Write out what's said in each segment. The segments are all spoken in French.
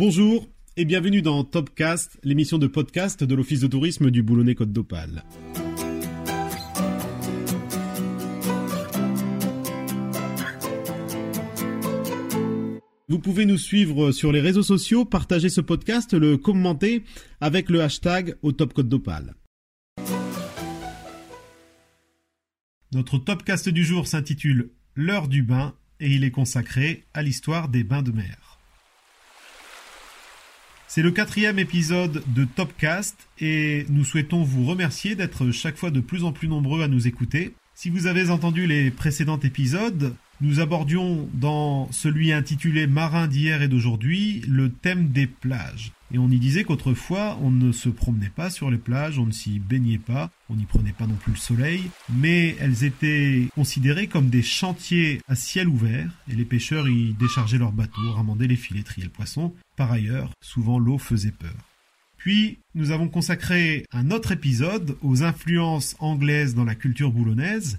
Bonjour et bienvenue dans Topcast, l'émission de podcast de l'Office de tourisme du Boulonnais-Côte d'Opale. Vous pouvez nous suivre sur les réseaux sociaux, partager ce podcast, le commenter avec le hashtag au Top Côte d'Opale. Notre Topcast du jour s'intitule L'heure du bain et il est consacré à l'histoire des bains de mer. C'est le quatrième épisode de Topcast et nous souhaitons vous remercier d'être chaque fois de plus en plus nombreux à nous écouter. Si vous avez entendu les précédents épisodes, nous abordions dans celui intitulé Marin d'hier et d'aujourd'hui le thème des plages. Et on y disait qu'autrefois on ne se promenait pas sur les plages, on ne s'y baignait pas, on n'y prenait pas non plus le soleil, mais elles étaient considérées comme des chantiers à ciel ouvert, et les pêcheurs y déchargeaient leurs bateaux, ramandaient les filets, triaient le poisson. Par ailleurs, souvent l'eau faisait peur. Puis, nous avons consacré un autre épisode aux influences anglaises dans la culture boulonnaise.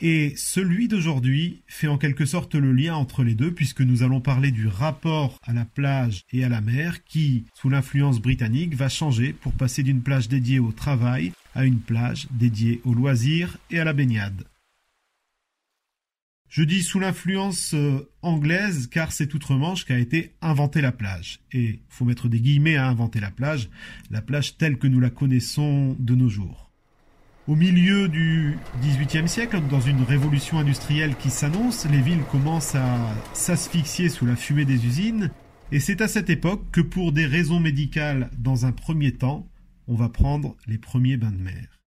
Et celui d'aujourd'hui fait en quelque sorte le lien entre les deux puisque nous allons parler du rapport à la plage et à la mer qui, sous l'influence britannique, va changer pour passer d'une plage dédiée au travail à une plage dédiée au loisir et à la baignade. Je dis sous l'influence euh, anglaise car c'est Outre-Manche qui a été inventé la plage. Et faut mettre des guillemets à inventer la plage, la plage telle que nous la connaissons de nos jours. Au milieu du XVIIIe siècle, dans une révolution industrielle qui s'annonce, les villes commencent à s'asphyxier sous la fumée des usines, et c'est à cette époque que pour des raisons médicales, dans un premier temps, on va prendre les premiers bains de mer.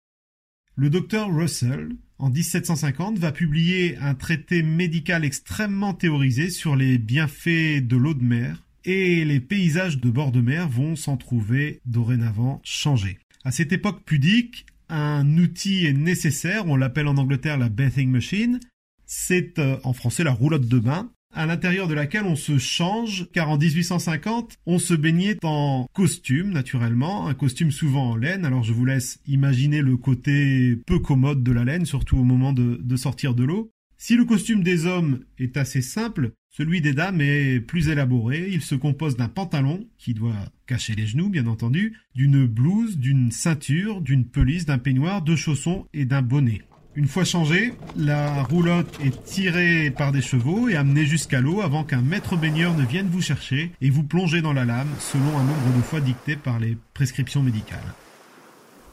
Le docteur Russell, en 1750, va publier un traité médical extrêmement théorisé sur les bienfaits de l'eau de mer, et les paysages de bord de mer vont s'en trouver dorénavant changés. À cette époque pudique, un outil est nécessaire, on l'appelle en Angleterre la bathing machine. C'est euh, en français la roulotte de bain, à l'intérieur de laquelle on se change, car en 1850, on se baignait en costume, naturellement, un costume souvent en laine, alors je vous laisse imaginer le côté peu commode de la laine, surtout au moment de sortir de l'eau. Si le costume des hommes est assez simple, celui des dames est plus élaboré. Il se compose d'un pantalon, qui doit cacher les genoux, bien entendu, d'une blouse, d'une ceinture, d'une pelisse, d'un peignoir, de chaussons et d'un bonnet. Une fois changée, la roulotte est tirée par des chevaux et amenée jusqu'à l'eau avant qu'un maître baigneur ne vienne vous chercher et vous plonger dans la lame selon un nombre de fois dicté par les prescriptions médicales.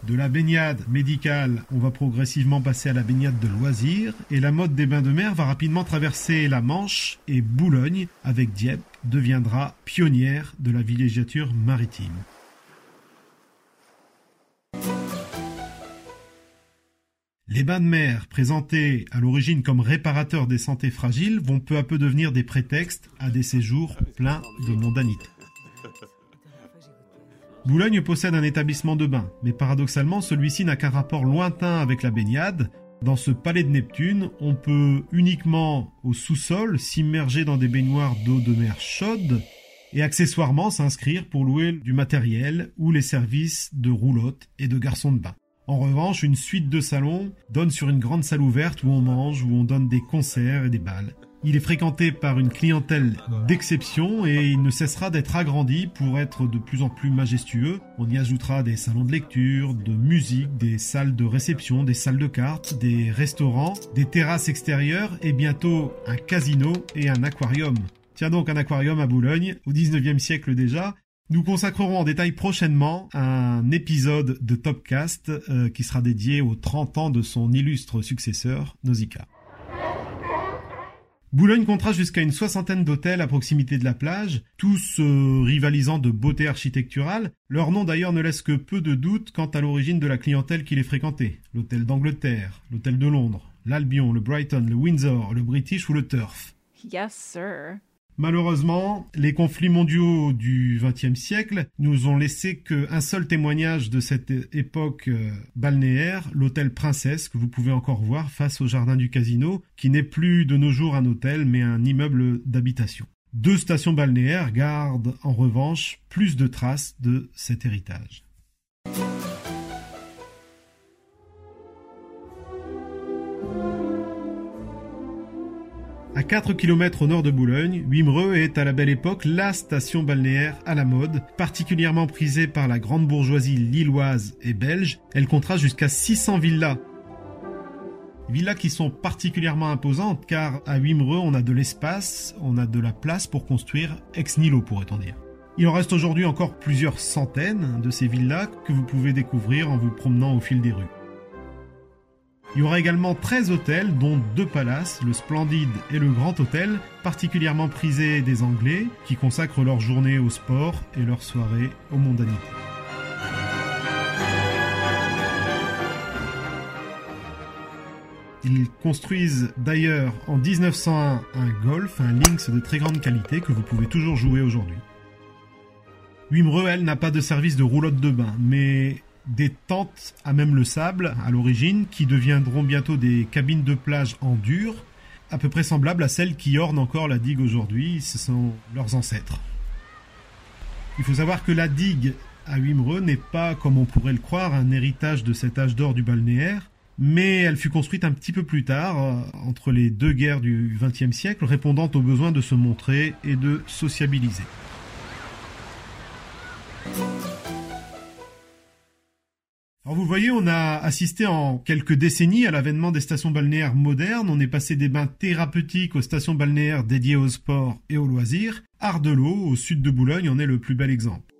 De la baignade médicale, on va progressivement passer à la baignade de loisirs, et la mode des bains de mer va rapidement traverser la Manche et Boulogne, avec Dieppe, deviendra pionnière de la villégiature maritime. Les bains de mer, présentés à l'origine comme réparateurs des santé fragiles, vont peu à peu devenir des prétextes à des séjours pleins de mondanité. Boulogne possède un établissement de bain, mais paradoxalement celui-ci n'a qu'un rapport lointain avec la baignade. Dans ce palais de Neptune, on peut uniquement au sous-sol s'immerger dans des baignoires d'eau de mer chaude et accessoirement s'inscrire pour louer du matériel ou les services de roulotte et de garçons de bain. En revanche, une suite de salons donne sur une grande salle ouverte où on mange, où on donne des concerts et des balles. Il est fréquenté par une clientèle d'exception et il ne cessera d'être agrandi pour être de plus en plus majestueux. On y ajoutera des salons de lecture, de musique, des salles de réception, des salles de cartes, des restaurants, des terrasses extérieures et bientôt un casino et un aquarium. Tiens donc un aquarium à Boulogne, au 19e siècle déjà. Nous consacrerons en détail prochainement un épisode de Topcast euh, qui sera dédié aux 30 ans de son illustre successeur, Nausicaa. Boulogne comptera jusqu'à une soixantaine d'hôtels à proximité de la plage, tous euh, rivalisant de beauté architecturale. Leur nom d'ailleurs ne laisse que peu de doutes quant à l'origine de la clientèle qui les fréquentait. L'hôtel d'Angleterre, l'hôtel de Londres, l'Albion, le Brighton, le Windsor, le British ou le Turf. Sir. Malheureusement, les conflits mondiaux du XXe siècle nous ont laissé qu'un seul témoignage de cette époque euh, balnéaire, l'hôtel Princesse, que vous pouvez encore voir face au jardin du casino, qui n'est plus de nos jours un hôtel mais un immeuble d'habitation. Deux stations balnéaires gardent en revanche plus de traces de cet héritage. 4 km au nord de Boulogne, Wimereux est à la belle époque la station balnéaire à la mode, particulièrement prisée par la grande bourgeoisie lilloise et belge. Elle comptera jusqu'à 600 villas Villas qui sont particulièrement imposantes car à Wimereux on a de l'espace, on a de la place pour construire ex nihilo pourrait-on dire. Il en reste aujourd'hui encore plusieurs centaines de ces villas que vous pouvez découvrir en vous promenant au fil des rues. Il y aura également 13 hôtels, dont deux palaces, le Splendide et le Grand Hôtel, particulièrement prisés des Anglais, qui consacrent leur journée au sport et leur soirée aux mondanités. Ils construisent d'ailleurs en 1901 un Golf, un Lynx de très grande qualité que vous pouvez toujours jouer aujourd'hui. Elle, n'a pas de service de roulotte de bain, mais des tentes à même le sable à l'origine qui deviendront bientôt des cabines de plage en dur, à peu près semblables à celles qui ornent encore la digue aujourd'hui, ce sont leurs ancêtres. Il faut savoir que la digue à Wimereux n'est pas, comme on pourrait le croire, un héritage de cet âge d'or du balnéaire, mais elle fut construite un petit peu plus tard, euh, entre les deux guerres du XXe siècle, répondant aux besoins de se montrer et de sociabiliser. Vous voyez, on a assisté en quelques décennies à l'avènement des stations balnéaires modernes. On est passé des bains thérapeutiques aux stations balnéaires dédiées au sport et aux loisirs. Ardelot, au sud de Boulogne, en est le plus bel exemple.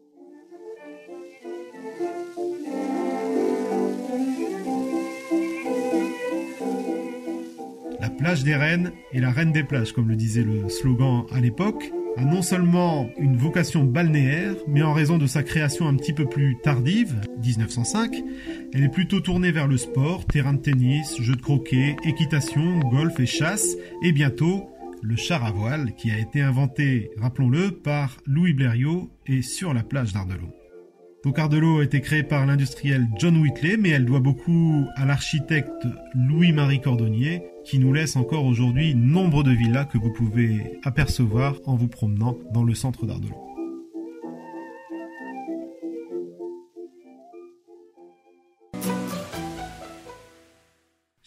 plage des reines et la reine des plages, comme le disait le slogan à l'époque, a non seulement une vocation balnéaire, mais en raison de sa création un petit peu plus tardive, 1905, elle est plutôt tournée vers le sport, terrain de tennis, jeux de croquet, équitation, golf et chasse, et bientôt le char à voile qui a été inventé, rappelons-le, par Louis Blériot et sur la plage d'Ardelot. Ardelot a été créée par l'industriel John Whitley, mais elle doit beaucoup à l'architecte Louis-Marie Cordonnier, qui nous laisse encore aujourd'hui nombre de villas que vous pouvez apercevoir en vous promenant dans le centre d'Ardelot.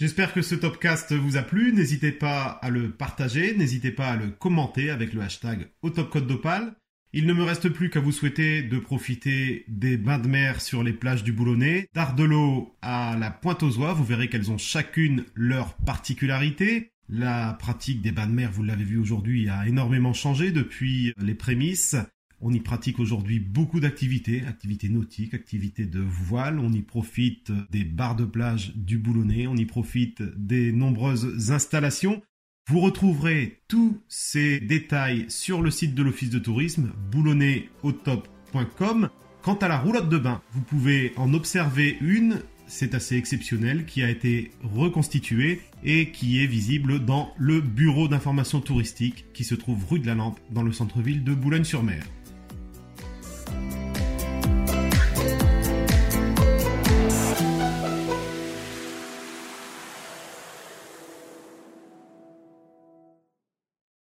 J'espère que ce topcast vous a plu. N'hésitez pas à le partager, n'hésitez pas à le commenter avec le hashtag d'Opale. Il ne me reste plus qu'à vous souhaiter de profiter des bains de mer sur les plages du Boulonnais, d'Ardelot à la Pointe aux Oies. Vous verrez qu'elles ont chacune leur particularité. La pratique des bains de mer, vous l'avez vu aujourd'hui, a énormément changé depuis les prémices. On y pratique aujourd'hui beaucoup d'activités, activités nautiques, activités de voile, on y profite des bars de plage du Boulonnais, on y profite des nombreuses installations. Vous retrouverez tous ces détails sur le site de l'Office de tourisme boulonnais-au-top.com. Quant à la roulotte de bain, vous pouvez en observer une, c'est assez exceptionnel, qui a été reconstituée et qui est visible dans le bureau d'information touristique qui se trouve rue de la Lampe dans le centre-ville de Boulogne-sur-Mer.